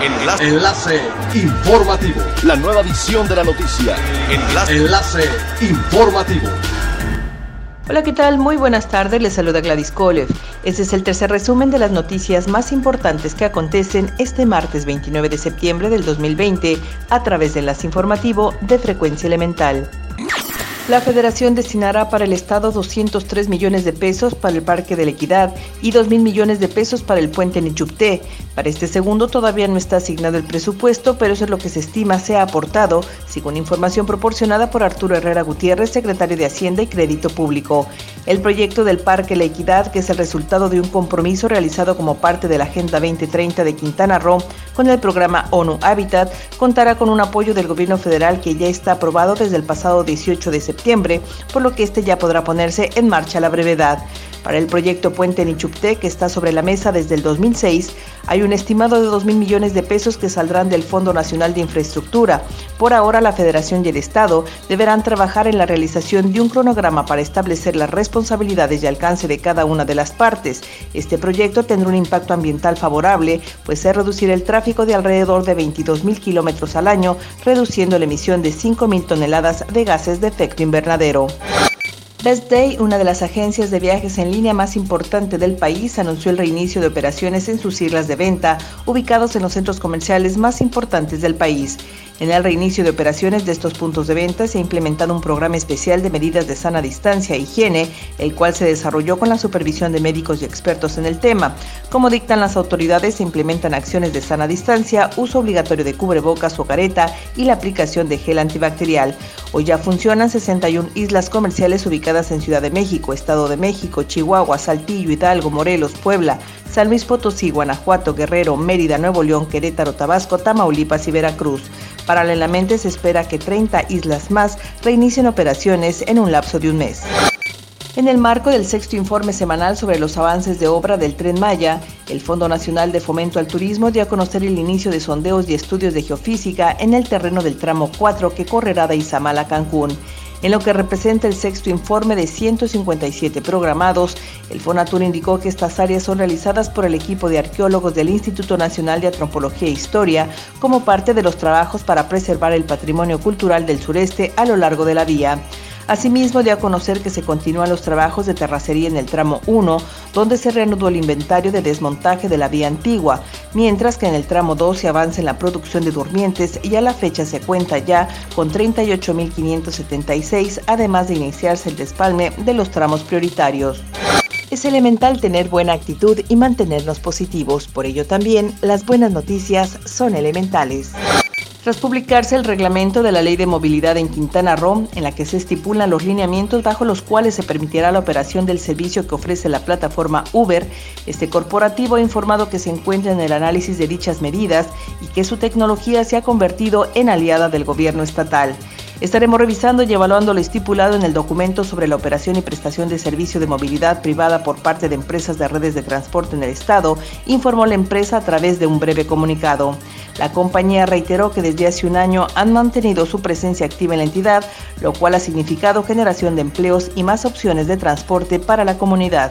Enlace. Enlace informativo. La nueva edición de la noticia. Enlace. Enlace informativo. Hola, ¿qué tal? Muy buenas tardes, les saluda Gladys Kolev. Este es el tercer resumen de las noticias más importantes que acontecen este martes 29 de septiembre del 2020 a través de Enlace Informativo de Frecuencia Elemental. La federación destinará para el Estado 203 millones de pesos para el Parque de la Equidad y 2 mil millones de pesos para el puente Nichupté. Para este segundo todavía no está asignado el presupuesto, pero eso es lo que se estima se ha aportado, según información proporcionada por Arturo Herrera Gutiérrez, secretario de Hacienda y Crédito Público. El proyecto del Parque La Equidad, que es el resultado de un compromiso realizado como parte de la Agenda 2030 de Quintana Roo con el programa ONU Habitat, contará con un apoyo del gobierno federal que ya está aprobado desde el pasado 18 de septiembre por lo que este ya podrá ponerse en marcha a la brevedad. Para el proyecto Puente Nichupté, que está sobre la mesa desde el 2006, hay un estimado de 2 mil millones de pesos que saldrán del Fondo Nacional de Infraestructura. Por ahora, la Federación y el Estado deberán trabajar en la realización de un cronograma para establecer las responsabilidades y alcance de cada una de las partes. Este proyecto tendrá un impacto ambiental favorable, pues se reducirá el tráfico de alrededor de 22 mil kilómetros al año, reduciendo la emisión de 5 mil toneladas de gases de efecto invernadero. Best Day, una de las agencias de viajes en línea más importante del país, anunció el reinicio de operaciones en sus islas de venta, ubicados en los centros comerciales más importantes del país. En el reinicio de operaciones de estos puntos de venta se ha implementado un programa especial de medidas de sana distancia e higiene, el cual se desarrolló con la supervisión de médicos y expertos en el tema. Como dictan las autoridades, se implementan acciones de sana distancia, uso obligatorio de cubrebocas o careta y la aplicación de gel antibacterial. Hoy ya funcionan 61 islas comerciales ubicadas en Ciudad de México, Estado de México, Chihuahua, Saltillo, Hidalgo, Morelos, Puebla, San Luis Potosí, Guanajuato, Guerrero, Mérida, Nuevo León, Querétaro, Tabasco, Tamaulipas y Veracruz. Paralelamente se espera que 30 islas más reinicien operaciones en un lapso de un mes. En el marco del sexto informe semanal sobre los avances de obra del Tren Maya, el Fondo Nacional de Fomento al Turismo dio a conocer el inicio de sondeos y estudios de geofísica en el terreno del tramo 4 que correrá de Izamal a Cancún. En lo que representa el sexto informe de 157 programados, el Fonatur indicó que estas áreas son realizadas por el equipo de arqueólogos del Instituto Nacional de Antropología e Historia como parte de los trabajos para preservar el patrimonio cultural del sureste a lo largo de la vía. Asimismo, dio a conocer que se continúan los trabajos de terracería en el tramo 1, donde se reanudó el inventario de desmontaje de la vía antigua, mientras que en el tramo 2 se avanza en la producción de durmientes y a la fecha se cuenta ya con 38.576, además de iniciarse el despalme de los tramos prioritarios. Es elemental tener buena actitud y mantenernos positivos, por ello también las buenas noticias son elementales. Tras publicarse el reglamento de la Ley de Movilidad en Quintana Roo, en la que se estipulan los lineamientos bajo los cuales se permitirá la operación del servicio que ofrece la plataforma Uber, este corporativo ha informado que se encuentra en el análisis de dichas medidas y que su tecnología se ha convertido en aliada del gobierno estatal. Estaremos revisando y evaluando lo estipulado en el documento sobre la operación y prestación de servicio de movilidad privada por parte de empresas de redes de transporte en el Estado, informó la empresa a través de un breve comunicado. La compañía reiteró que desde hace un año han mantenido su presencia activa en la entidad, lo cual ha significado generación de empleos y más opciones de transporte para la comunidad.